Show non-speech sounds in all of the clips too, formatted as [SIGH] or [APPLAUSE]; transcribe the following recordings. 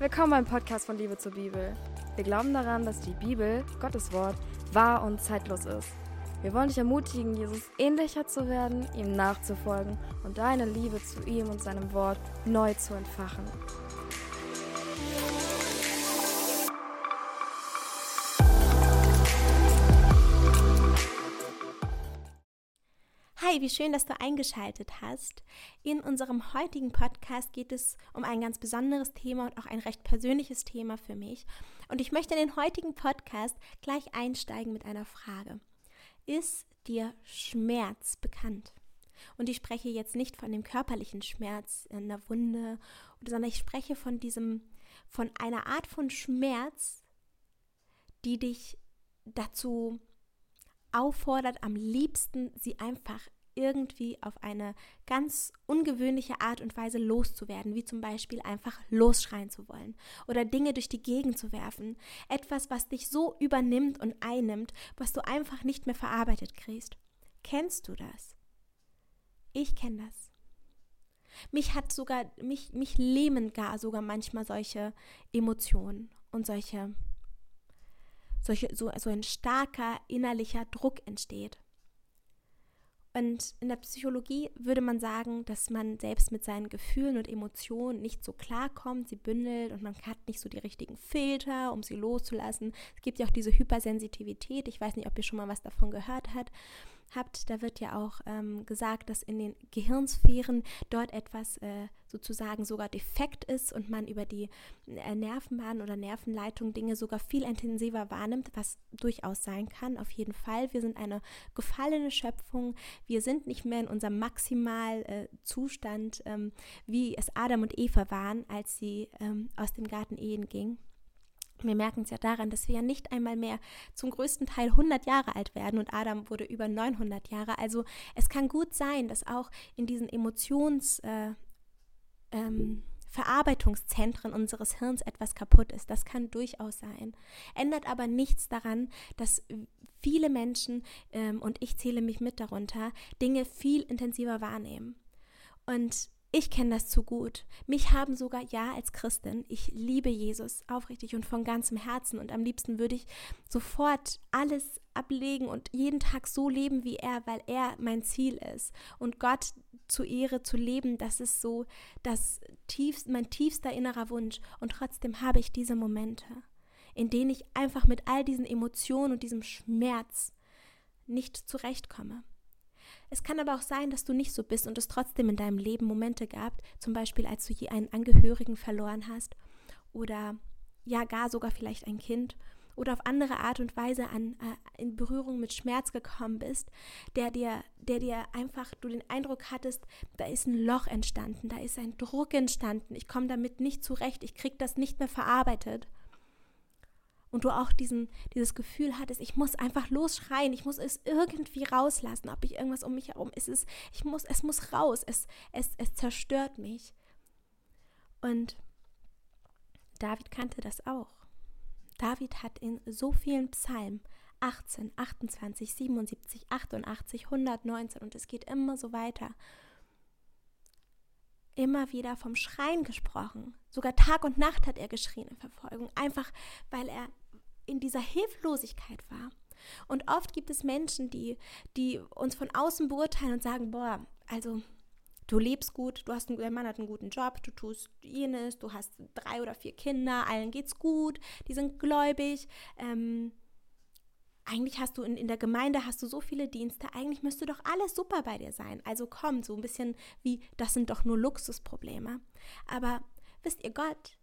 Willkommen beim Podcast von Liebe zur Bibel. Wir glauben daran, dass die Bibel, Gottes Wort, wahr und zeitlos ist. Wir wollen dich ermutigen, Jesus ähnlicher zu werden, ihm nachzufolgen und deine Liebe zu ihm und seinem Wort neu zu entfachen. Hi, wie schön, dass du eingeschaltet hast. In unserem heutigen Podcast geht es um ein ganz besonderes Thema und auch ein recht persönliches Thema für mich. Und ich möchte in den heutigen Podcast gleich einsteigen mit einer Frage. Ist dir Schmerz bekannt? Und ich spreche jetzt nicht von dem körperlichen Schmerz in der Wunde, sondern ich spreche von diesem, von einer Art von Schmerz, die dich dazu auffordert, am liebsten sie einfach irgendwie auf eine ganz ungewöhnliche Art und Weise loszuwerden, wie zum Beispiel einfach losschreien zu wollen oder Dinge durch die Gegend zu werfen. Etwas, was dich so übernimmt und einnimmt, was du einfach nicht mehr verarbeitet kriegst. Kennst du das? Ich kenne das. Mich hat sogar, mich, mich lähmen gar sogar manchmal solche Emotionen und solche, solche, so, so ein starker innerlicher Druck entsteht. Und in der Psychologie würde man sagen, dass man selbst mit seinen Gefühlen und Emotionen nicht so klarkommt, sie bündelt und man hat nicht so die richtigen Filter, um sie loszulassen. Es gibt ja auch diese Hypersensitivität. Ich weiß nicht, ob ihr schon mal was davon gehört habt habt, da wird ja auch ähm, gesagt, dass in den Gehirnsphären dort etwas äh, sozusagen sogar defekt ist und man über die äh, Nervenbahn oder Nervenleitung Dinge sogar viel intensiver wahrnimmt, was durchaus sein kann. Auf jeden Fall. Wir sind eine gefallene Schöpfung. Wir sind nicht mehr in unserem Maximalzustand, äh, ähm, wie es Adam und Eva waren, als sie ähm, aus dem Garten Ehen gingen. Wir merken es ja daran, dass wir ja nicht einmal mehr zum größten Teil 100 Jahre alt werden und Adam wurde über 900 Jahre. Also es kann gut sein, dass auch in diesen Emotions... Äh, ähm, Verarbeitungszentren unseres Hirns etwas kaputt ist. Das kann durchaus sein. Ändert aber nichts daran, dass viele Menschen, ähm, und ich zähle mich mit darunter, Dinge viel intensiver wahrnehmen. Und ich kenne das zu gut. Mich haben sogar, ja, als Christin, ich liebe Jesus aufrichtig und von ganzem Herzen und am liebsten würde ich sofort alles ablegen und jeden Tag so leben wie er, weil er mein Ziel ist. Und Gott zu Ehre zu leben, das ist so das tiefst, mein tiefster innerer Wunsch. Und trotzdem habe ich diese Momente, in denen ich einfach mit all diesen Emotionen und diesem Schmerz nicht zurechtkomme. Es kann aber auch sein, dass du nicht so bist und es trotzdem in deinem Leben Momente gab, zum Beispiel als du je einen Angehörigen verloren hast oder ja gar sogar vielleicht ein Kind oder auf andere Art und Weise an, äh, in Berührung mit Schmerz gekommen bist, der dir, der dir einfach du den Eindruck hattest, da ist ein Loch entstanden, da ist ein Druck entstanden, ich komme damit nicht zurecht, ich kriege das nicht mehr verarbeitet und du auch diesen, dieses Gefühl hattest, ich muss einfach losschreien, ich muss es irgendwie rauslassen, ob ich irgendwas um mich herum ist, es, ich muss, es muss raus, es, es, es zerstört mich. Und David kannte das auch. David hat in so vielen Psalmen 18, 28, 77, 88, 119 und es geht immer so weiter. Immer wieder vom Schreien gesprochen. Sogar Tag und Nacht hat er geschrien in Verfolgung, einfach weil er in dieser Hilflosigkeit war. Und oft gibt es Menschen, die, die uns von außen beurteilen und sagen, boah, also du lebst gut, du hast einen, der Mann hat einen guten Job, du tust jenes, du hast drei oder vier Kinder, allen geht's gut, die sind gläubig. Ähm, eigentlich hast du in, in der Gemeinde hast du so viele Dienste, eigentlich müsste doch alles super bei dir sein. Also komm, so ein bisschen wie, das sind doch nur Luxusprobleme. Aber wisst ihr, Gott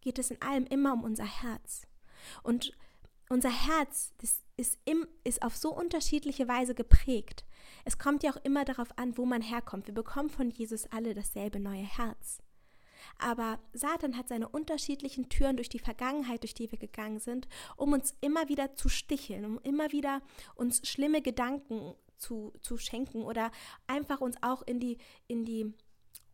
geht es in allem immer um unser Herz. Und unser Herz ist, im, ist auf so unterschiedliche Weise geprägt. Es kommt ja auch immer darauf an, wo man herkommt. Wir bekommen von Jesus alle dasselbe neue Herz. Aber Satan hat seine unterschiedlichen Türen durch die Vergangenheit, durch die wir gegangen sind, um uns immer wieder zu sticheln, um immer wieder uns schlimme Gedanken zu, zu schenken oder einfach uns auch in die, in die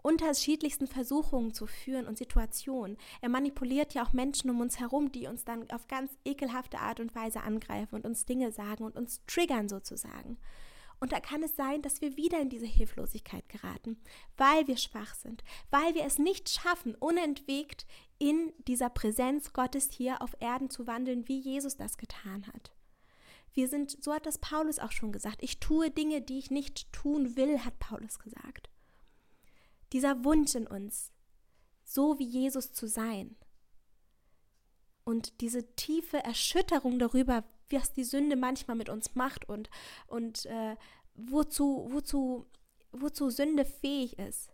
unterschiedlichsten Versuchungen zu führen und Situationen. Er manipuliert ja auch Menschen um uns herum, die uns dann auf ganz ekelhafte Art und Weise angreifen und uns Dinge sagen und uns triggern sozusagen. Und da kann es sein, dass wir wieder in diese Hilflosigkeit geraten, weil wir schwach sind, weil wir es nicht schaffen, unentwegt in dieser Präsenz Gottes hier auf Erden zu wandeln, wie Jesus das getan hat. Wir sind, so hat das Paulus auch schon gesagt, ich tue Dinge, die ich nicht tun will, hat Paulus gesagt. Dieser Wunsch in uns, so wie Jesus zu sein. Und diese tiefe Erschütterung darüber, was die Sünde manchmal mit uns macht und, und äh, wozu, wozu, wozu Sünde fähig ist.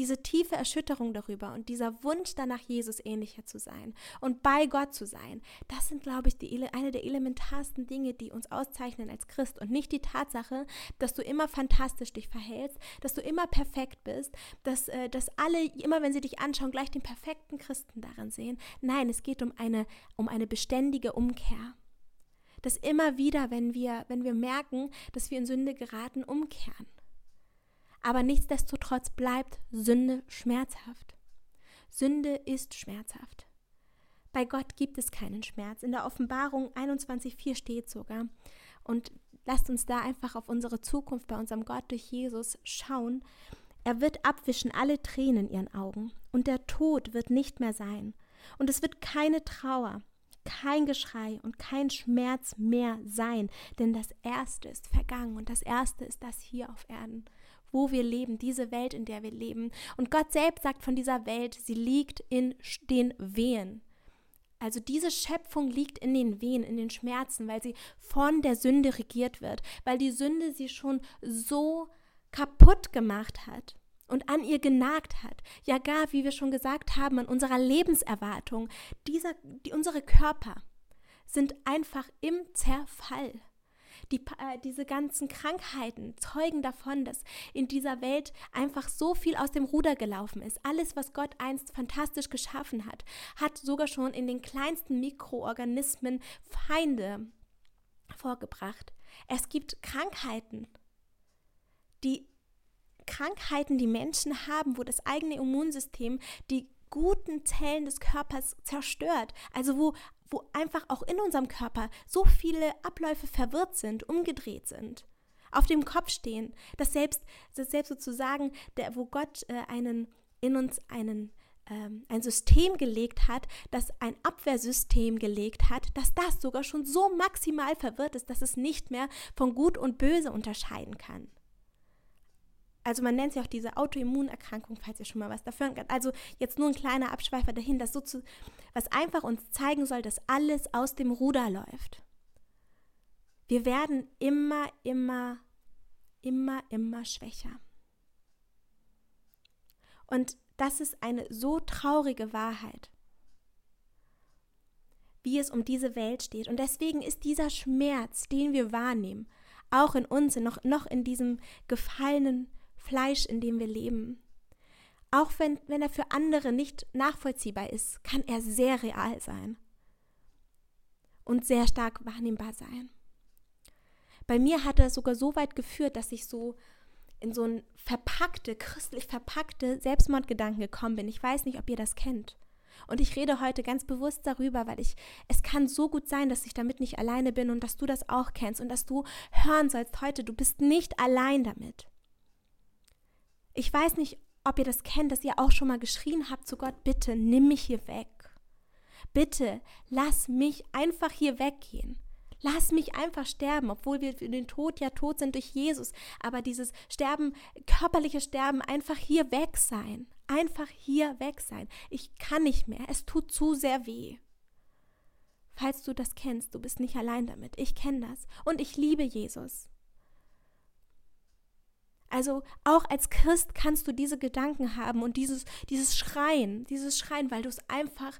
Diese tiefe Erschütterung darüber und dieser Wunsch danach, Jesus ähnlicher zu sein und bei Gott zu sein, das sind, glaube ich, die, eine der elementarsten Dinge, die uns auszeichnen als Christ und nicht die Tatsache, dass du immer fantastisch dich verhältst, dass du immer perfekt bist, dass, äh, dass alle, immer wenn sie dich anschauen, gleich den perfekten Christen darin sehen. Nein, es geht um eine, um eine beständige Umkehr dass immer wieder, wenn wir, wenn wir merken, dass wir in Sünde geraten, umkehren. Aber nichtsdestotrotz bleibt Sünde schmerzhaft. Sünde ist schmerzhaft. Bei Gott gibt es keinen Schmerz. In der Offenbarung 21.4 steht sogar. Und lasst uns da einfach auf unsere Zukunft bei unserem Gott durch Jesus schauen. Er wird abwischen alle Tränen in ihren Augen. Und der Tod wird nicht mehr sein. Und es wird keine Trauer, kein Geschrei und kein Schmerz mehr sein, denn das Erste ist vergangen und das Erste ist das hier auf Erden, wo wir leben, diese Welt, in der wir leben. Und Gott selbst sagt von dieser Welt, sie liegt in den Wehen. Also diese Schöpfung liegt in den Wehen, in den Schmerzen, weil sie von der Sünde regiert wird, weil die Sünde sie schon so kaputt gemacht hat und an ihr genagt hat, ja gar, wie wir schon gesagt haben, an unserer Lebenserwartung, dieser, die, unsere Körper sind einfach im Zerfall. Die, äh, diese ganzen Krankheiten zeugen davon, dass in dieser Welt einfach so viel aus dem Ruder gelaufen ist. Alles, was Gott einst fantastisch geschaffen hat, hat sogar schon in den kleinsten Mikroorganismen Feinde vorgebracht. Es gibt Krankheiten, die Krankheiten, die Menschen haben, wo das eigene Immunsystem die guten Zellen des Körpers zerstört. Also wo, wo einfach auch in unserem Körper so viele Abläufe verwirrt sind, umgedreht sind, auf dem Kopf stehen, dass selbst, dass selbst sozusagen, der, wo Gott äh, einen, in uns einen ähm, ein System gelegt hat, das ein Abwehrsystem gelegt hat, dass das sogar schon so maximal verwirrt ist, dass es nicht mehr von Gut und Böse unterscheiden kann. Also man nennt sie auch diese Autoimmunerkrankung, falls ihr schon mal was dafür habt. Also jetzt nur ein kleiner Abschweifer dahin, das so zu, was einfach uns zeigen soll, dass alles aus dem Ruder läuft. Wir werden immer, immer, immer, immer schwächer. Und das ist eine so traurige Wahrheit, wie es um diese Welt steht. Und deswegen ist dieser Schmerz, den wir wahrnehmen, auch in uns, noch, noch in diesem gefallenen Fleisch, in dem wir leben. Auch wenn, wenn er für andere nicht nachvollziehbar ist, kann er sehr real sein und sehr stark wahrnehmbar sein. Bei mir hat er sogar so weit geführt, dass ich so in so ein verpackte, christlich verpackte Selbstmordgedanken gekommen bin. Ich weiß nicht, ob ihr das kennt. Und ich rede heute ganz bewusst darüber, weil ich, es kann so gut sein, dass ich damit nicht alleine bin und dass du das auch kennst und dass du hören sollst heute, du bist nicht allein damit. Ich weiß nicht, ob ihr das kennt, dass ihr auch schon mal geschrien habt zu Gott, bitte nimm mich hier weg. Bitte lass mich einfach hier weggehen. Lass mich einfach sterben, obwohl wir für den Tod ja tot sind durch Jesus. Aber dieses Sterben, körperliche Sterben, einfach hier weg sein. Einfach hier weg sein. Ich kann nicht mehr. Es tut zu sehr weh. Falls du das kennst, du bist nicht allein damit. Ich kenne das. Und ich liebe Jesus. Also auch als Christ kannst du diese Gedanken haben und dieses, dieses Schreien, dieses Schreien, weil du es einfach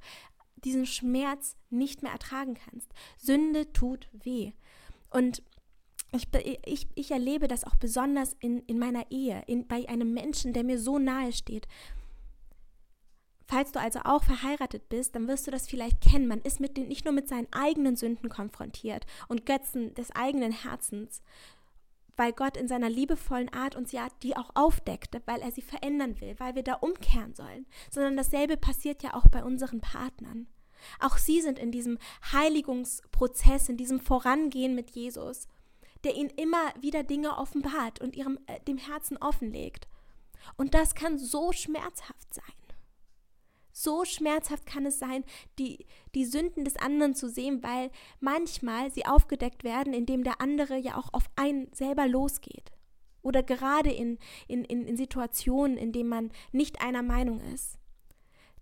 diesen Schmerz nicht mehr ertragen kannst. Sünde tut weh. Und ich, ich, ich erlebe das auch besonders in, in meiner Ehe, in, bei einem Menschen, der mir so nahe steht. Falls du also auch verheiratet bist, dann wirst du das vielleicht kennen. Man ist mit den, nicht nur mit seinen eigenen Sünden konfrontiert und Götzen des eigenen Herzens, weil Gott in seiner liebevollen Art uns ja die auch aufdeckte, weil er sie verändern will, weil wir da umkehren sollen, sondern dasselbe passiert ja auch bei unseren Partnern. Auch sie sind in diesem Heiligungsprozess, in diesem Vorangehen mit Jesus, der ihnen immer wieder Dinge offenbart und ihrem äh, dem Herzen offenlegt. Und das kann so schmerzhaft sein. So schmerzhaft kann es sein, die, die Sünden des anderen zu sehen, weil manchmal sie aufgedeckt werden, indem der andere ja auch auf einen selber losgeht. Oder gerade in, in, in, in Situationen, in denen man nicht einer Meinung ist.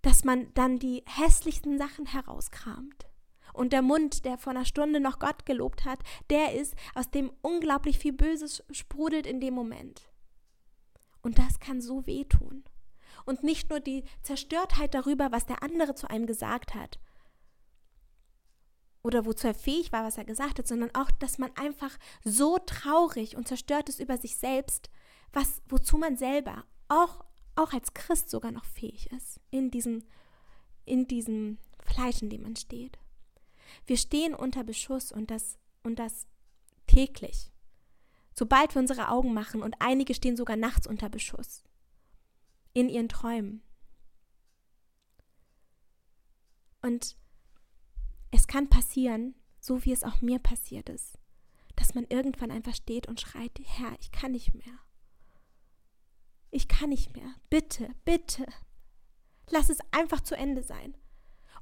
Dass man dann die hässlichsten Sachen herauskramt. Und der Mund, der vor einer Stunde noch Gott gelobt hat, der ist, aus dem unglaublich viel Böses sprudelt in dem Moment. Und das kann so wehtun. Und nicht nur die Zerstörtheit darüber, was der andere zu einem gesagt hat oder wozu er fähig war, was er gesagt hat, sondern auch, dass man einfach so traurig und zerstört ist über sich selbst, was, wozu man selber auch, auch als Christ sogar noch fähig ist, in diesem, in diesem Fleisch, in dem man steht. Wir stehen unter Beschuss und das, und das täglich. Sobald wir unsere Augen machen und einige stehen sogar nachts unter Beschuss. In ihren Träumen. Und es kann passieren, so wie es auch mir passiert ist, dass man irgendwann einfach steht und schreit, Herr, ich kann nicht mehr. Ich kann nicht mehr. Bitte, bitte. Lass es einfach zu Ende sein.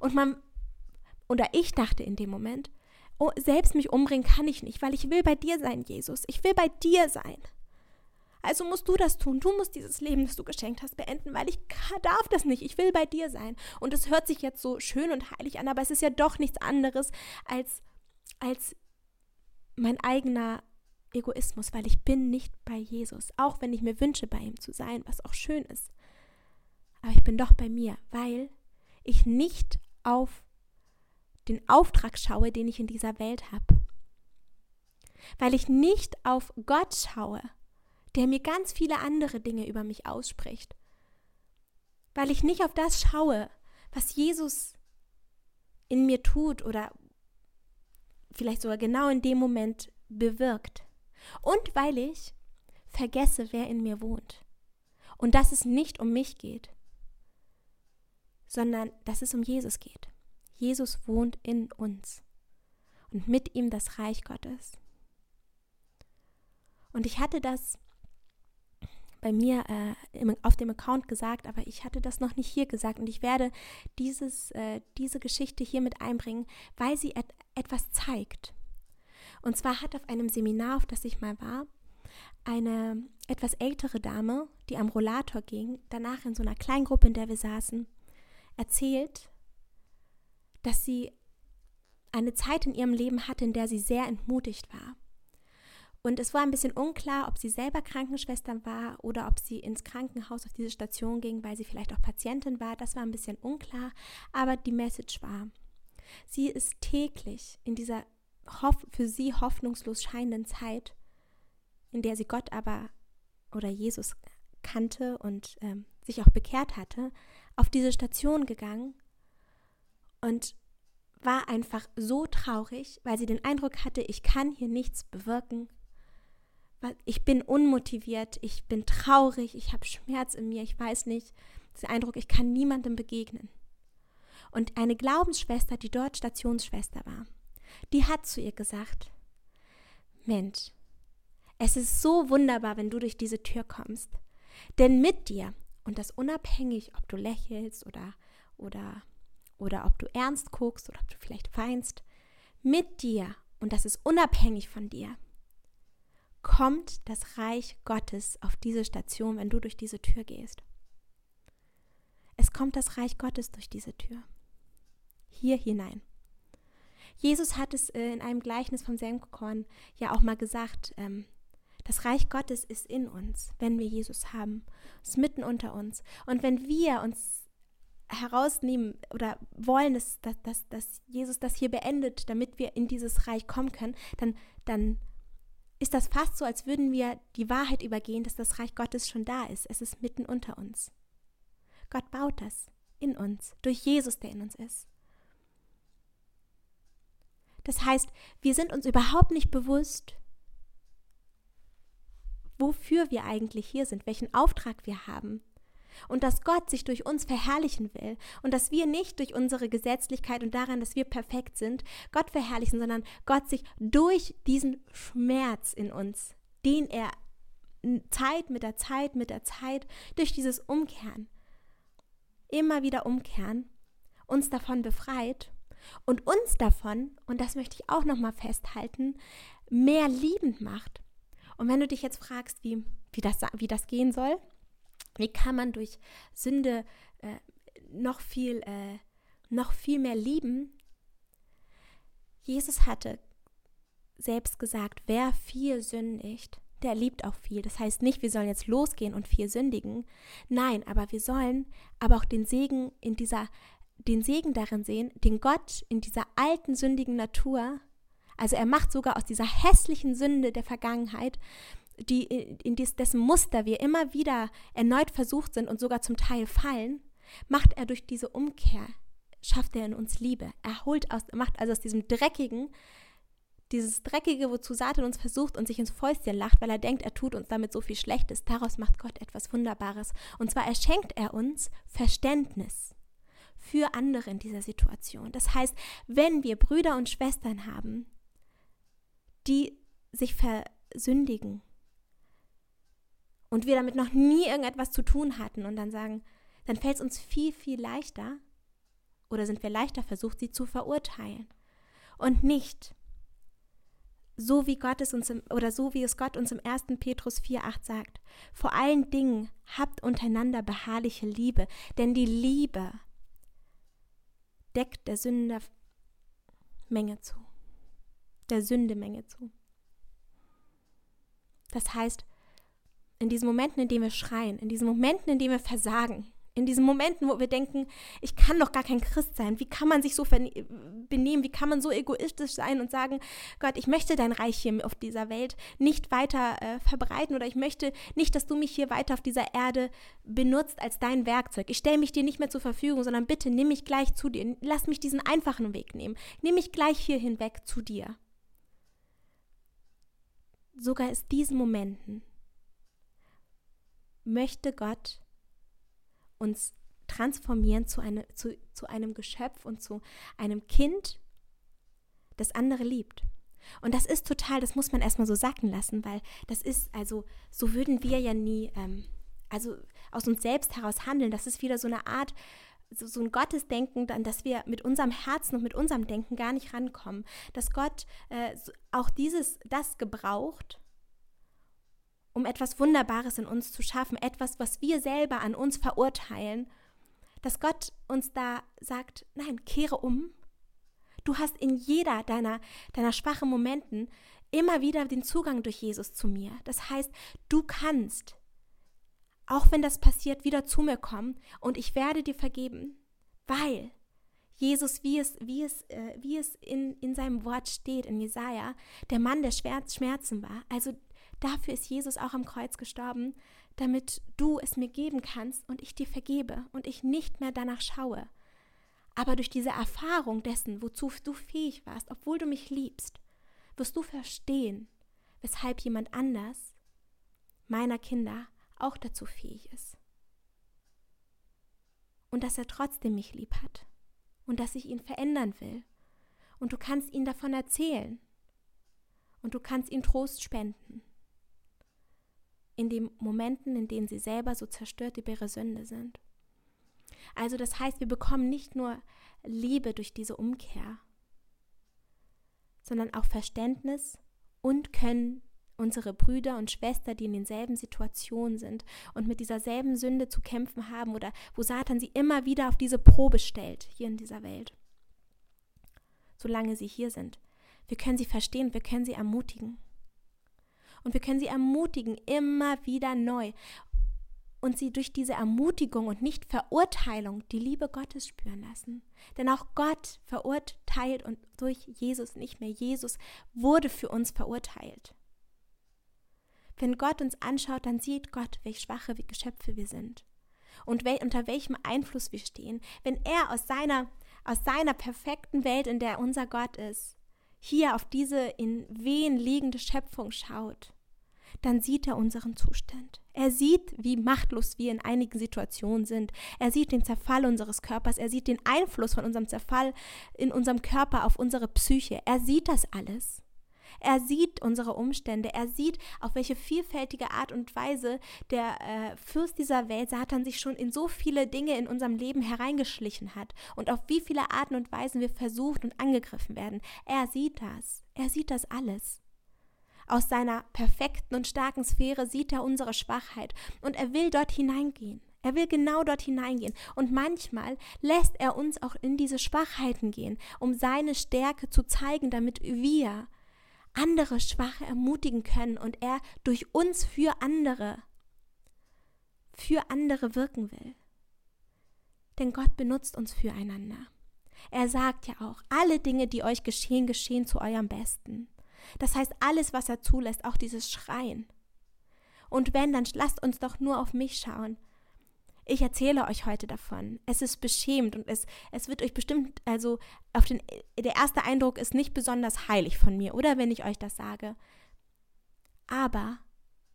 Und man, oder ich dachte in dem Moment, oh, selbst mich umbringen kann ich nicht, weil ich will bei dir sein, Jesus. Ich will bei dir sein. Also musst du das tun. Du musst dieses Leben, das du geschenkt hast, beenden, weil ich darf das nicht. Ich will bei dir sein. Und es hört sich jetzt so schön und heilig an, aber es ist ja doch nichts anderes als, als mein eigener Egoismus, weil ich bin nicht bei Jesus. Auch wenn ich mir wünsche, bei ihm zu sein, was auch schön ist. Aber ich bin doch bei mir, weil ich nicht auf den Auftrag schaue, den ich in dieser Welt habe. Weil ich nicht auf Gott schaue, der mir ganz viele andere Dinge über mich ausspricht. Weil ich nicht auf das schaue, was Jesus in mir tut oder vielleicht sogar genau in dem Moment bewirkt. Und weil ich vergesse, wer in mir wohnt. Und dass es nicht um mich geht, sondern dass es um Jesus geht. Jesus wohnt in uns und mit ihm das Reich Gottes. Und ich hatte das bei mir äh, im, auf dem Account gesagt, aber ich hatte das noch nicht hier gesagt und ich werde dieses, äh, diese Geschichte hier mit einbringen, weil sie et etwas zeigt. Und zwar hat auf einem Seminar, auf das ich mal war, eine etwas ältere Dame, die am Rollator ging, danach in so einer kleinen Gruppe, in der wir saßen, erzählt, dass sie eine Zeit in ihrem Leben hatte, in der sie sehr entmutigt war und es war ein bisschen unklar, ob sie selber Krankenschwester war oder ob sie ins Krankenhaus auf diese Station ging, weil sie vielleicht auch Patientin war. Das war ein bisschen unklar, aber die Message war, sie ist täglich in dieser für sie hoffnungslos scheinenden Zeit, in der sie Gott aber oder Jesus kannte und ähm, sich auch bekehrt hatte, auf diese Station gegangen und war einfach so traurig, weil sie den Eindruck hatte, ich kann hier nichts bewirken, ich bin unmotiviert, ich bin traurig, ich habe Schmerz in mir, ich weiß nicht, den Eindruck, ich kann niemandem begegnen. Und eine Glaubensschwester, die dort Stationsschwester war, die hat zu ihr gesagt, Mensch, es ist so wunderbar, wenn du durch diese Tür kommst. Denn mit dir, und das unabhängig, ob du lächelst oder, oder, oder ob du ernst guckst oder ob du vielleicht weinst, mit dir, und das ist unabhängig von dir, kommt das Reich Gottes auf diese Station, wenn du durch diese Tür gehst. Es kommt das Reich Gottes durch diese Tür. Hier hinein. Jesus hat es äh, in einem Gleichnis vom Senfkorn ja auch mal gesagt, ähm, das Reich Gottes ist in uns, wenn wir Jesus haben, es ist mitten unter uns. Und wenn wir uns herausnehmen oder wollen, dass, dass, dass Jesus das hier beendet, damit wir in dieses Reich kommen können, dann, dann ist das fast so, als würden wir die Wahrheit übergehen, dass das Reich Gottes schon da ist. Es ist mitten unter uns. Gott baut das in uns, durch Jesus, der in uns ist. Das heißt, wir sind uns überhaupt nicht bewusst, wofür wir eigentlich hier sind, welchen Auftrag wir haben. Und dass Gott sich durch uns verherrlichen will und dass wir nicht durch unsere Gesetzlichkeit und daran, dass wir perfekt sind, Gott verherrlichen, sondern Gott sich durch diesen Schmerz in uns, den er Zeit mit der Zeit mit der Zeit durch dieses Umkehren, immer wieder umkehren, uns davon befreit und uns davon, und das möchte ich auch nochmal festhalten, mehr liebend macht. Und wenn du dich jetzt fragst, wie, wie, das, wie das gehen soll, wie kann man durch Sünde äh, noch, viel, äh, noch viel mehr lieben? Jesus hatte selbst gesagt, wer viel sündigt, der liebt auch viel. Das heißt nicht, wir sollen jetzt losgehen und viel sündigen. Nein, aber wir sollen aber auch den Segen in dieser, den Segen darin sehen, den Gott in dieser alten sündigen Natur, also er macht sogar aus dieser hässlichen Sünde der Vergangenheit die, in dessen Muster wir immer wieder erneut versucht sind und sogar zum Teil fallen, macht er durch diese Umkehr, schafft er in uns Liebe. Er holt aus, macht also aus diesem Dreckigen, dieses Dreckige, wozu Satan uns versucht und sich ins Fäustchen lacht, weil er denkt, er tut uns damit so viel Schlechtes, daraus macht Gott etwas Wunderbares. Und zwar erschenkt er uns Verständnis für andere in dieser Situation. Das heißt, wenn wir Brüder und Schwestern haben, die sich versündigen, und wir damit noch nie irgendetwas zu tun hatten und dann sagen, dann fällt es uns viel, viel leichter oder sind wir leichter versucht, sie zu verurteilen. Und nicht so wie Gott es uns im, oder so wie es Gott uns im 1. Petrus 4,8 sagt. Vor allen Dingen habt untereinander beharrliche Liebe, denn die Liebe deckt der Sünde Menge zu. Der Sünde Menge zu. Das heißt, in diesen Momenten, in denen wir schreien, in diesen Momenten, in denen wir versagen, in diesen Momenten, wo wir denken, ich kann doch gar kein Christ sein, wie kann man sich so benehmen, wie kann man so egoistisch sein und sagen, Gott, ich möchte dein Reich hier auf dieser Welt nicht weiter äh, verbreiten oder ich möchte nicht, dass du mich hier weiter auf dieser Erde benutzt als dein Werkzeug. Ich stelle mich dir nicht mehr zur Verfügung, sondern bitte nimm mich gleich zu dir, lass mich diesen einfachen Weg nehmen, nimm mich gleich hier hinweg zu dir. Sogar ist diesen Momenten möchte Gott uns transformieren zu, eine, zu, zu einem Geschöpf und zu einem Kind, das andere liebt. Und das ist total, das muss man erstmal so sacken lassen, weil das ist, also so würden wir ja nie, ähm, also aus uns selbst heraus handeln. Das ist wieder so eine Art, so, so ein Gottesdenken, an das wir mit unserem Herzen und mit unserem Denken gar nicht rankommen. Dass Gott äh, auch dieses, das gebraucht, um etwas Wunderbares in uns zu schaffen, etwas, was wir selber an uns verurteilen, dass Gott uns da sagt, nein, kehre um. Du hast in jeder deiner, deiner schwachen Momenten immer wieder den Zugang durch Jesus zu mir. Das heißt, du kannst, auch wenn das passiert, wieder zu mir kommen und ich werde dir vergeben, weil Jesus, wie es, wie es, äh, wie es in, in seinem Wort steht, in Jesaja, der Mann, der Schmerzen war. Also Dafür ist Jesus auch am Kreuz gestorben, damit du es mir geben kannst und ich dir vergebe und ich nicht mehr danach schaue. Aber durch diese Erfahrung dessen, wozu du fähig warst, obwohl du mich liebst, wirst du verstehen, weshalb jemand anders, meiner Kinder, auch dazu fähig ist. Und dass er trotzdem mich lieb hat und dass ich ihn verändern will. Und du kannst ihn davon erzählen. Und du kannst ihm Trost spenden in den Momenten, in denen sie selber so zerstört über ihre Sünde sind. Also das heißt, wir bekommen nicht nur Liebe durch diese Umkehr, sondern auch Verständnis und können unsere Brüder und Schwestern, die in denselben Situationen sind und mit dieser selben Sünde zu kämpfen haben oder wo Satan sie immer wieder auf diese Probe stellt, hier in dieser Welt, solange sie hier sind. Wir können sie verstehen, wir können sie ermutigen. Und wir können sie ermutigen, immer wieder neu. Und sie durch diese Ermutigung und nicht Verurteilung die Liebe Gottes spüren lassen. Denn auch Gott verurteilt und durch Jesus nicht mehr. Jesus wurde für uns verurteilt. Wenn Gott uns anschaut, dann sieht Gott, welch schwache Geschöpfe wir sind und wel unter welchem Einfluss wir stehen. Wenn er aus seiner, aus seiner perfekten Welt, in der unser Gott ist, hier auf diese in Wehen liegende Schöpfung schaut, dann sieht er unseren Zustand. Er sieht, wie machtlos wir in einigen Situationen sind. Er sieht den Zerfall unseres Körpers. Er sieht den Einfluss von unserem Zerfall in unserem Körper auf unsere Psyche. Er sieht das alles. Er sieht unsere Umstände. Er sieht, auf welche vielfältige Art und Weise der äh, Fürst dieser Welt, Satan, sich schon in so viele Dinge in unserem Leben hereingeschlichen hat und auf wie viele Arten und Weisen wir versucht und angegriffen werden. Er sieht das. Er sieht das alles. Aus seiner perfekten und starken Sphäre sieht er unsere Schwachheit und er will dort hineingehen. Er will genau dort hineingehen. Und manchmal lässt er uns auch in diese Schwachheiten gehen, um seine Stärke zu zeigen, damit wir andere Schwache ermutigen können und er durch uns für andere, für andere wirken will. Denn Gott benutzt uns füreinander. Er sagt ja auch, alle Dinge, die euch geschehen, geschehen zu eurem Besten. Das heißt, alles, was er zulässt, auch dieses Schreien. Und wenn, dann lasst uns doch nur auf mich schauen. Ich erzähle euch heute davon. Es ist beschämt und es, es wird euch bestimmt, also auf den, der erste Eindruck ist nicht besonders heilig von mir, oder wenn ich euch das sage. Aber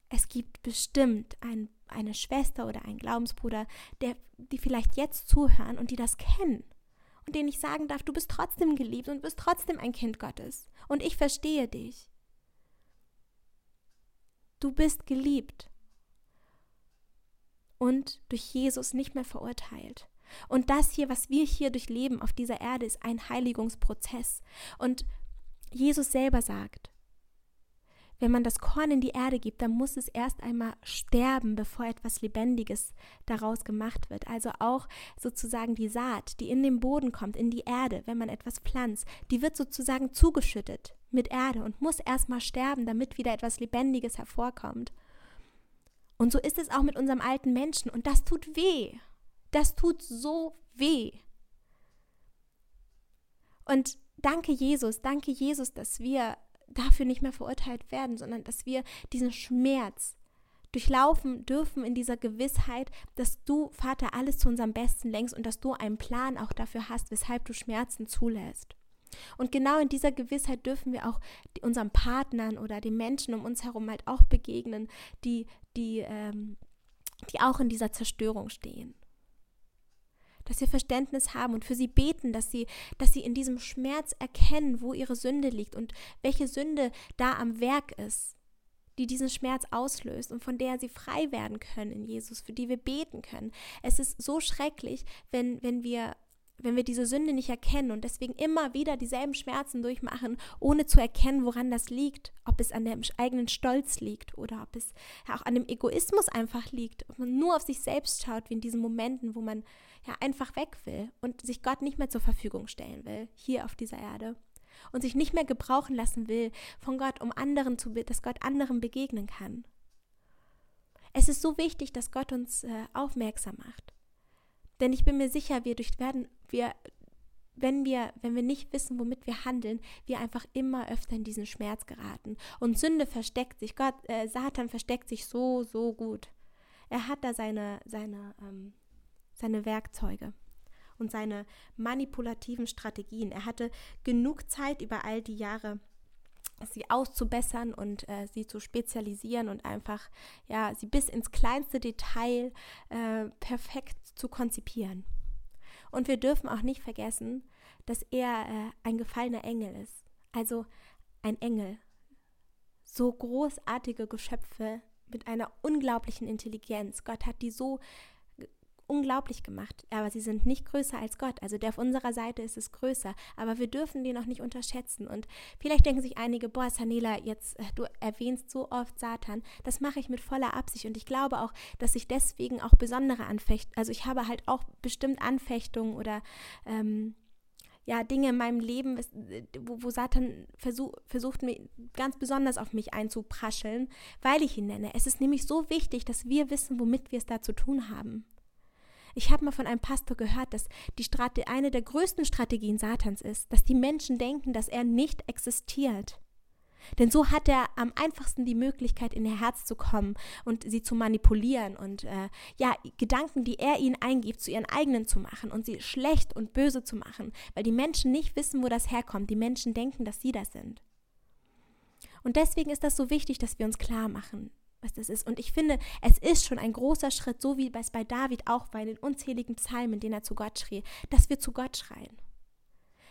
es gibt bestimmt ein, eine Schwester oder einen Glaubensbruder, der, die vielleicht jetzt zuhören und die das kennen und denen ich sagen darf, du bist trotzdem geliebt und bist trotzdem ein Kind Gottes. Und ich verstehe dich. Du bist geliebt und durch Jesus nicht mehr verurteilt. Und das hier, was wir hier durchleben auf dieser Erde, ist ein Heiligungsprozess. Und Jesus selber sagt, wenn man das Korn in die Erde gibt, dann muss es erst einmal sterben, bevor etwas Lebendiges daraus gemacht wird. Also auch sozusagen die Saat, die in den Boden kommt, in die Erde, wenn man etwas pflanzt, die wird sozusagen zugeschüttet mit Erde und muss erstmal sterben, damit wieder etwas Lebendiges hervorkommt. Und so ist es auch mit unserem alten Menschen und das tut weh. Das tut so weh. Und danke Jesus, danke Jesus, dass wir dafür nicht mehr verurteilt werden, sondern dass wir diesen Schmerz durchlaufen dürfen in dieser Gewissheit, dass du, Vater, alles zu unserem Besten lenkst und dass du einen Plan auch dafür hast, weshalb du Schmerzen zulässt. Und genau in dieser Gewissheit dürfen wir auch unseren Partnern oder den Menschen um uns herum halt auch begegnen, die, die, ähm, die auch in dieser Zerstörung stehen dass wir Verständnis haben und für sie beten, dass sie, dass sie in diesem Schmerz erkennen, wo ihre Sünde liegt und welche Sünde da am Werk ist, die diesen Schmerz auslöst und von der sie frei werden können in Jesus, für die wir beten können. Es ist so schrecklich, wenn, wenn wir wenn wir diese Sünde nicht erkennen und deswegen immer wieder dieselben Schmerzen durchmachen, ohne zu erkennen, woran das liegt, ob es an dem eigenen Stolz liegt oder ob es auch an dem Egoismus einfach liegt, ob man nur auf sich selbst schaut, wie in diesen Momenten, wo man ja einfach weg will und sich Gott nicht mehr zur Verfügung stellen will, hier auf dieser Erde. Und sich nicht mehr gebrauchen lassen will von Gott, um anderen zu, dass Gott anderen begegnen kann. Es ist so wichtig, dass Gott uns äh, aufmerksam macht. Denn ich bin mir sicher, wir durch, werden, wir, wenn wir, wenn wir nicht wissen, womit wir handeln, wir einfach immer öfter in diesen Schmerz geraten. Und Sünde versteckt sich, Gott, äh, Satan versteckt sich so, so gut. Er hat da seine, seine ähm, seine Werkzeuge und seine manipulativen Strategien. Er hatte genug Zeit über all die Jahre sie auszubessern und äh, sie zu spezialisieren und einfach ja sie bis ins kleinste Detail äh, perfekt zu konzipieren. Und wir dürfen auch nicht vergessen, dass er äh, ein gefallener Engel ist. Also ein Engel. So großartige Geschöpfe mit einer unglaublichen Intelligenz. Gott hat die so unglaublich gemacht, aber sie sind nicht größer als Gott. Also der auf unserer Seite ist es größer, aber wir dürfen den noch nicht unterschätzen. Und vielleicht denken sich einige, boah, Sanela, jetzt äh, du erwähnst so oft Satan. Das mache ich mit voller Absicht und ich glaube auch, dass ich deswegen auch besondere Anfechtungen, also ich habe halt auch bestimmt Anfechtungen oder ähm, ja, Dinge in meinem Leben, wo, wo Satan versuch, versucht, mich ganz besonders auf mich einzuprascheln, weil ich ihn nenne. Es ist nämlich so wichtig, dass wir wissen, womit wir es da zu tun haben. Ich habe mal von einem Pastor gehört, dass die Strate eine der größten Strategien Satans ist, dass die Menschen denken, dass er nicht existiert. Denn so hat er am einfachsten die Möglichkeit, in ihr Herz zu kommen und sie zu manipulieren und äh, ja, Gedanken, die er ihnen eingibt, zu ihren eigenen zu machen und sie schlecht und böse zu machen, weil die Menschen nicht wissen, wo das herkommt. Die Menschen denken, dass sie das sind. Und deswegen ist das so wichtig, dass wir uns klar machen, was das ist. Und ich finde, es ist schon ein großer Schritt, so wie es bei David auch war in den unzähligen Psalmen, den er zu Gott schrie, dass wir zu Gott schreien.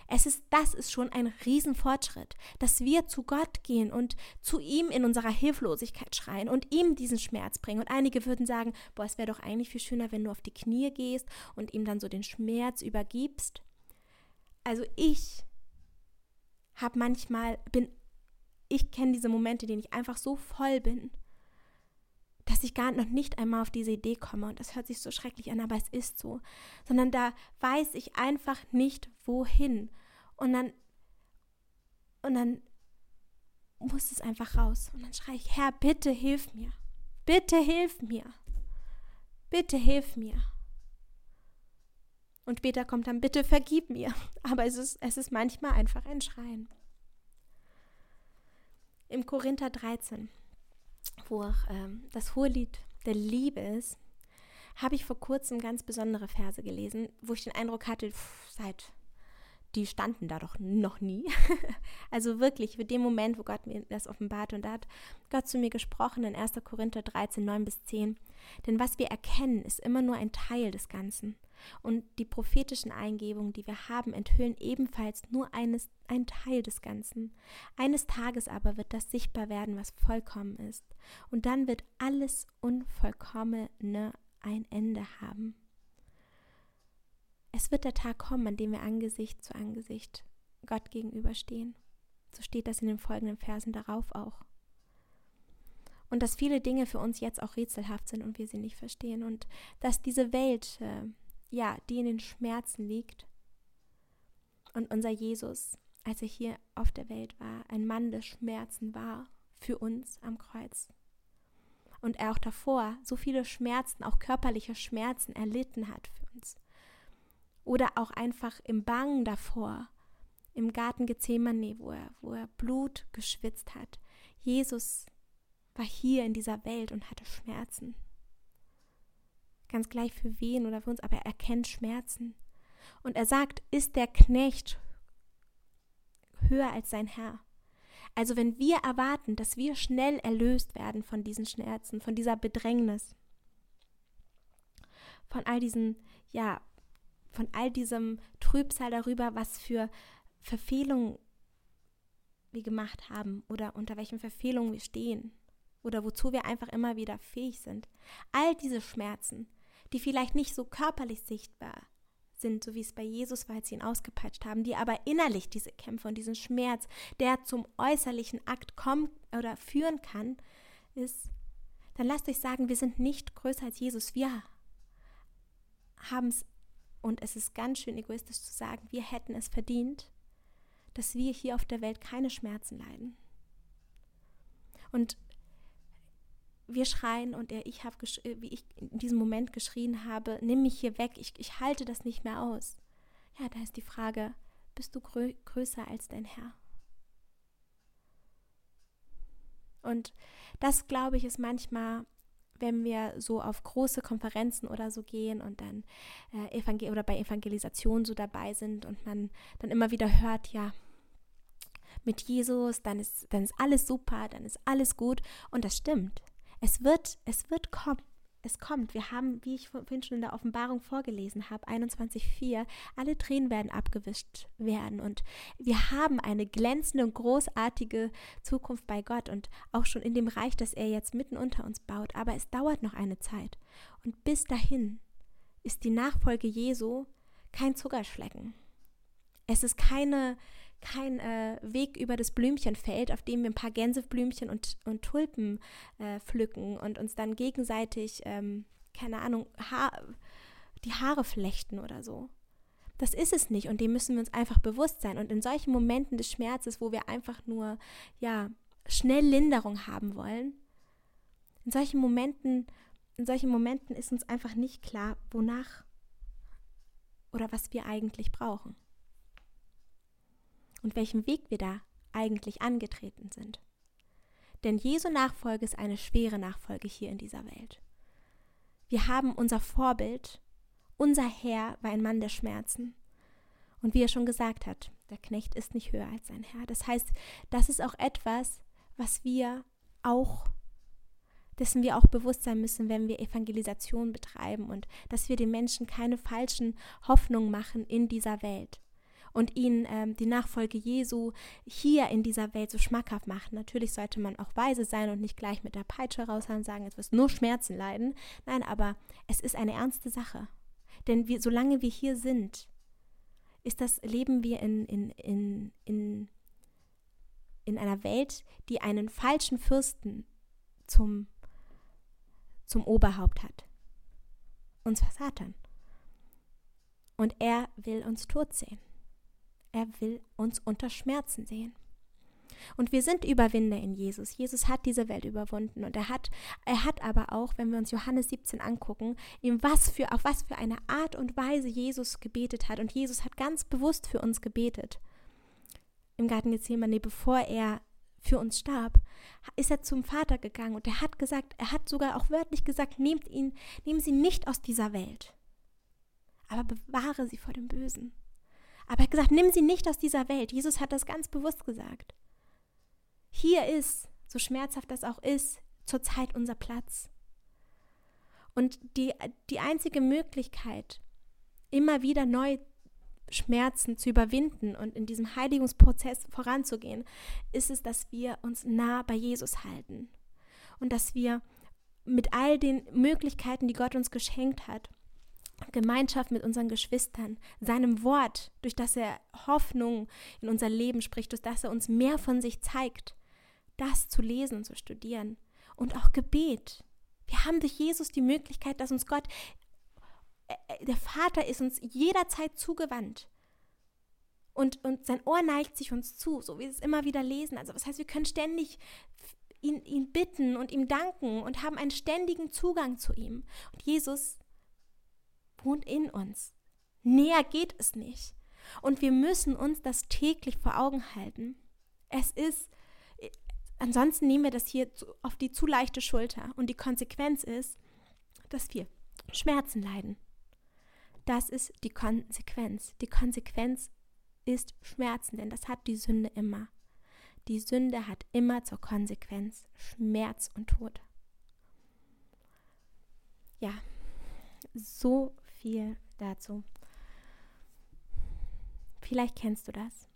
Es ist, das ist schon ein Riesenfortschritt, dass wir zu Gott gehen und zu ihm in unserer Hilflosigkeit schreien und ihm diesen Schmerz bringen. Und einige würden sagen, boah, es wäre doch eigentlich viel schöner, wenn du auf die Knie gehst und ihm dann so den Schmerz übergibst. Also ich habe manchmal, bin, ich kenne diese Momente, in denen ich einfach so voll bin dass ich gar noch nicht einmal auf diese Idee komme. Und das hört sich so schrecklich an, aber es ist so. Sondern da weiß ich einfach nicht, wohin. Und dann, und dann muss es einfach raus. Und dann schreie ich, Herr, bitte hilf mir. Bitte hilf mir. Bitte hilf mir. Und später kommt dann, bitte vergib mir. [LAUGHS] Aber es ist, es ist manchmal einfach ein Schreien. Im Korinther 13 wo auch ähm, das Hohelied der Liebe ist, habe ich vor kurzem ganz besondere Verse gelesen, wo ich den Eindruck hatte, pff, seit die standen da doch noch nie. [LAUGHS] also wirklich, für den Moment, wo Gott mir das offenbart und da hat Gott zu mir gesprochen in 1. Korinther 13, 9 bis 10. Denn was wir erkennen, ist immer nur ein Teil des Ganzen. Und die prophetischen Eingebungen, die wir haben, enthüllen ebenfalls nur eines, ein Teil des Ganzen. Eines Tages aber wird das sichtbar werden, was vollkommen ist. Und dann wird alles Unvollkommene ein Ende haben. Es wird der Tag kommen, an dem wir Angesicht zu Angesicht Gott gegenüberstehen. So steht das in den folgenden Versen darauf auch. Und dass viele Dinge für uns jetzt auch rätselhaft sind und wir sie nicht verstehen. Und dass diese Welt, äh, ja, die in den Schmerzen liegt. Und unser Jesus, als er hier auf der Welt war, ein Mann des Schmerzen war für uns am Kreuz. Und er auch davor so viele Schmerzen, auch körperliche Schmerzen erlitten hat für uns. Oder auch einfach im Bangen davor, im Garten Gethsemane, wo er, wo er Blut geschwitzt hat. Jesus war hier in dieser Welt und hatte Schmerzen ganz gleich für wen oder für uns, aber er kennt Schmerzen. Und er sagt, ist der Knecht höher als sein Herr? Also wenn wir erwarten, dass wir schnell erlöst werden von diesen Schmerzen, von dieser Bedrängnis, von all diesen, ja, von all diesem Trübsal darüber, was für Verfehlungen wir gemacht haben oder unter welchen Verfehlungen wir stehen oder wozu wir einfach immer wieder fähig sind. All diese Schmerzen, die vielleicht nicht so körperlich sichtbar sind, so wie es bei Jesus war, als sie ihn ausgepeitscht haben, die aber innerlich diese Kämpfe und diesen Schmerz, der zum äußerlichen Akt kommen oder führen kann, ist, dann lasst euch sagen, wir sind nicht größer als Jesus. Wir haben es, und es ist ganz schön egoistisch zu sagen, wir hätten es verdient, dass wir hier auf der Welt keine Schmerzen leiden. Und wir schreien und er, ich habe, äh, wie ich in diesem Moment geschrien habe, nimm mich hier weg, ich, ich halte das nicht mehr aus. Ja, da ist die Frage, bist du grö größer als dein Herr? Und das, glaube ich, ist manchmal, wenn wir so auf große Konferenzen oder so gehen und dann äh, Evangel oder bei Evangelisation so dabei sind und man dann immer wieder hört, ja, mit Jesus, dann ist, dann ist alles super, dann ist alles gut. Und das stimmt. Es wird, es wird kommen. Es kommt. Wir haben, wie ich vorhin schon in der Offenbarung vorgelesen habe, 21.4, alle Tränen werden abgewischt werden. Und wir haben eine glänzende und großartige Zukunft bei Gott und auch schon in dem Reich, das er jetzt mitten unter uns baut. Aber es dauert noch eine Zeit. Und bis dahin ist die Nachfolge Jesu kein Zuckerschlecken. Es ist keine, kein äh, Weg über das Blümchenfeld, auf dem wir ein paar Gänseblümchen und, und Tulpen äh, pflücken und uns dann gegenseitig, ähm, keine Ahnung, ha die Haare flechten oder so. Das ist es nicht und dem müssen wir uns einfach bewusst sein. Und in solchen Momenten des Schmerzes, wo wir einfach nur, ja, schnell Linderung haben wollen, in solchen Momenten, in solchen Momenten ist uns einfach nicht klar, wonach oder was wir eigentlich brauchen und welchen Weg wir da eigentlich angetreten sind. Denn Jesu Nachfolge ist eine schwere Nachfolge hier in dieser Welt. Wir haben unser Vorbild, unser Herr war ein Mann der Schmerzen. Und wie er schon gesagt hat, der Knecht ist nicht höher als sein Herr. Das heißt, das ist auch etwas, was wir auch dessen wir auch bewusst sein müssen, wenn wir Evangelisation betreiben und dass wir den Menschen keine falschen Hoffnungen machen in dieser Welt und ihnen ähm, die Nachfolge Jesu hier in dieser Welt so schmackhaft machen. Natürlich sollte man auch weise sein und nicht gleich mit der Peitsche raushauen und sagen, jetzt wirst nur Schmerzen leiden. Nein, aber es ist eine ernste Sache. Denn wir, solange wir hier sind, ist das, leben wir in, in, in, in, in einer Welt, die einen falschen Fürsten zum, zum Oberhaupt hat. Und zwar Satan. Und er will uns tot sehen. Er will uns unter Schmerzen sehen. Und wir sind Überwinder in Jesus. Jesus hat diese Welt überwunden und er hat, er hat aber auch, wenn wir uns Johannes 17 angucken, ihm was für, auf was für eine Art und Weise Jesus gebetet hat. Und Jesus hat ganz bewusst für uns gebetet. Im Garten Gethsemane, bevor er für uns starb, ist er zum Vater gegangen und er hat gesagt, er hat sogar auch wörtlich gesagt, nehmt ihn, nehmen Sie nicht aus dieser Welt, aber bewahre sie vor dem Bösen. Aber er hat gesagt, nimm sie nicht aus dieser Welt. Jesus hat das ganz bewusst gesagt. Hier ist, so schmerzhaft das auch ist, zurzeit unser Platz. Und die, die einzige Möglichkeit, immer wieder neu Schmerzen zu überwinden und in diesem Heiligungsprozess voranzugehen, ist es, dass wir uns nah bei Jesus halten und dass wir mit all den Möglichkeiten, die Gott uns geschenkt hat, Gemeinschaft mit unseren Geschwistern, seinem Wort, durch das er Hoffnung in unser Leben spricht, durch das er uns mehr von sich zeigt, das zu lesen und zu studieren. Und auch Gebet. Wir haben durch Jesus die Möglichkeit, dass uns Gott, äh, äh, der Vater ist uns jederzeit zugewandt. Und, und sein Ohr neigt sich uns zu, so wie wir es immer wieder lesen. Also das heißt, wir können ständig ihn, ihn bitten und ihm danken und haben einen ständigen Zugang zu ihm. Und Jesus wohnt in uns. Näher geht es nicht. Und wir müssen uns das täglich vor Augen halten. Es ist, ansonsten nehmen wir das hier auf die zu leichte Schulter. Und die Konsequenz ist, dass wir Schmerzen leiden. Das ist die Konsequenz. Die Konsequenz ist Schmerzen, denn das hat die Sünde immer. Die Sünde hat immer zur Konsequenz Schmerz und Tod. Ja, so viel dazu. Vielleicht kennst du das.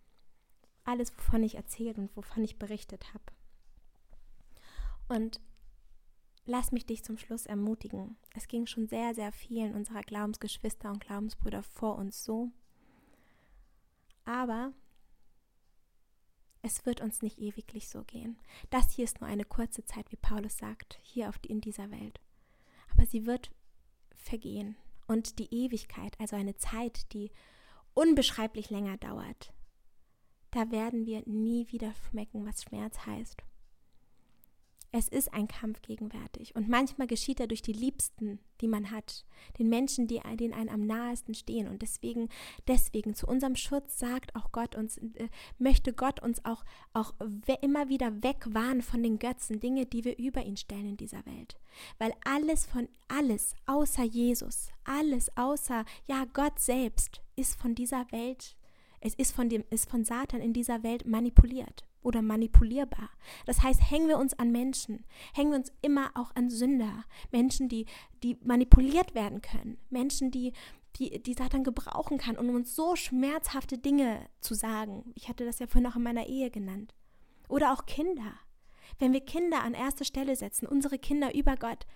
Alles, wovon ich erzählt und wovon ich berichtet habe. Und lass mich dich zum Schluss ermutigen. Es ging schon sehr, sehr vielen unserer Glaubensgeschwister und Glaubensbrüder vor uns so. Aber es wird uns nicht ewiglich so gehen. Das hier ist nur eine kurze Zeit, wie Paulus sagt, hier auf die, in dieser Welt. Aber sie wird vergehen und die Ewigkeit, also eine Zeit, die unbeschreiblich länger dauert, da werden wir nie wieder schmecken, was Schmerz heißt. Es ist ein Kampf gegenwärtig. Und manchmal geschieht er durch die Liebsten, die man hat, den Menschen, die denen einen am nahesten stehen. Und deswegen deswegen zu unserem Schutz sagt auch Gott uns äh, möchte Gott uns auch auch immer wieder wegwarnen von den Götzen, Dinge, die wir über ihn stellen in dieser Welt, weil alles von alles außer Jesus, alles außer ja Gott selbst ist von dieser Welt es ist von dem ist von Satan in dieser Welt manipuliert oder manipulierbar. Das heißt, hängen wir uns an Menschen, hängen wir uns immer auch an Sünder, Menschen, die, die manipuliert werden können, Menschen, die, die, die Satan gebrauchen kann, um uns so schmerzhafte Dinge zu sagen. Ich hatte das ja vorhin auch in meiner Ehe genannt. Oder auch Kinder. Wenn wir Kinder an erste Stelle setzen, unsere Kinder über Gott,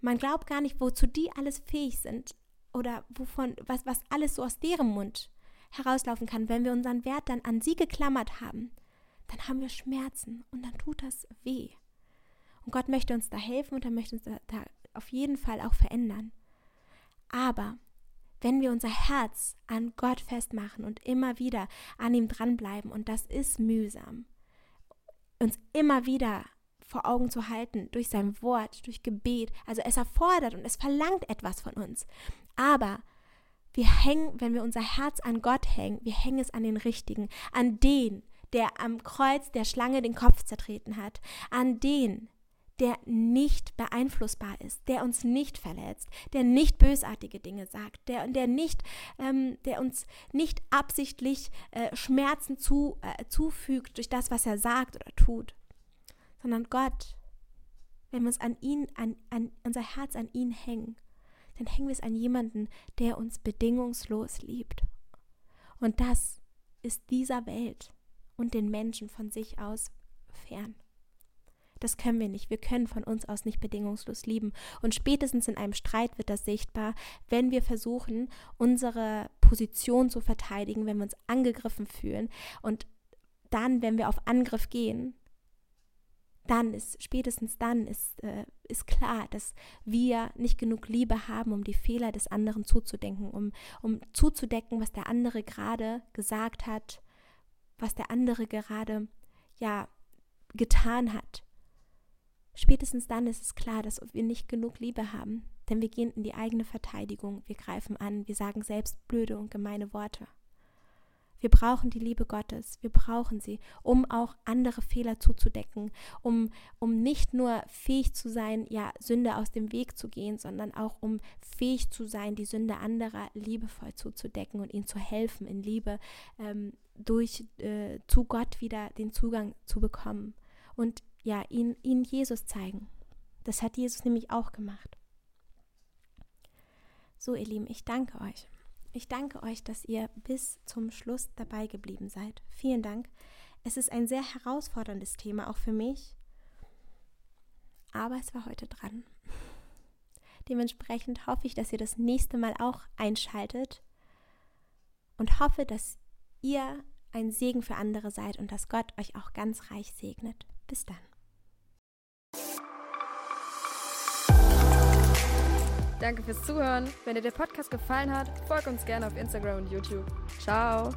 man glaubt gar nicht, wozu die alles fähig sind oder wovon, was, was alles so aus deren Mund herauslaufen kann, wenn wir unseren Wert dann an sie geklammert haben, dann haben wir Schmerzen und dann tut das weh. Und Gott möchte uns da helfen und er möchte uns da, da auf jeden Fall auch verändern. Aber wenn wir unser Herz an Gott festmachen und immer wieder an ihm dranbleiben, und das ist mühsam, uns immer wieder vor Augen zu halten, durch sein Wort, durch Gebet. Also es erfordert und es verlangt etwas von uns. Aber wir hängen, wenn wir unser Herz an Gott hängen, wir hängen es an den Richtigen, an den, der am Kreuz der Schlange den Kopf zertreten hat, an den, der nicht beeinflussbar ist, der uns nicht verletzt, der nicht bösartige Dinge sagt, der, der, nicht, ähm, der uns nicht absichtlich äh, Schmerzen zu, äh, zufügt durch das, was er sagt oder tut, sondern Gott, wenn wir uns an ihn, an, an unser Herz an ihn hängen, dann hängen wir es an jemanden, der uns bedingungslos liebt. Und das ist dieser Welt und den Menschen von sich aus fern. Das können wir nicht. Wir können von uns aus nicht bedingungslos lieben. Und spätestens in einem Streit wird das sichtbar, wenn wir versuchen, unsere Position zu verteidigen, wenn wir uns angegriffen fühlen. Und dann, wenn wir auf Angriff gehen, dann ist, spätestens dann ist, äh, ist klar, dass wir nicht genug Liebe haben, um die Fehler des anderen zuzudenken, um, um zuzudecken, was der andere gerade gesagt hat, was der andere gerade, ja, getan hat. Spätestens dann ist es klar, dass wir nicht genug Liebe haben, denn wir gehen in die eigene Verteidigung, wir greifen an, wir sagen selbst blöde und gemeine Worte. Wir brauchen die Liebe Gottes, wir brauchen sie, um auch andere Fehler zuzudecken, um, um nicht nur fähig zu sein, ja, Sünde aus dem Weg zu gehen, sondern auch um fähig zu sein, die Sünde anderer liebevoll zuzudecken und ihnen zu helfen, in Liebe ähm, durch äh, zu Gott wieder den Zugang zu bekommen. Und ja, ihnen, ihnen Jesus zeigen. Das hat Jesus nämlich auch gemacht. So, ihr Lieben, ich danke euch. Ich danke euch, dass ihr bis zum Schluss dabei geblieben seid. Vielen Dank. Es ist ein sehr herausforderndes Thema, auch für mich. Aber es war heute dran. Dementsprechend hoffe ich, dass ihr das nächste Mal auch einschaltet und hoffe, dass ihr ein Segen für andere seid und dass Gott euch auch ganz reich segnet. Bis dann. Danke fürs Zuhören. Wenn dir der Podcast gefallen hat, folg uns gerne auf Instagram und YouTube. Ciao.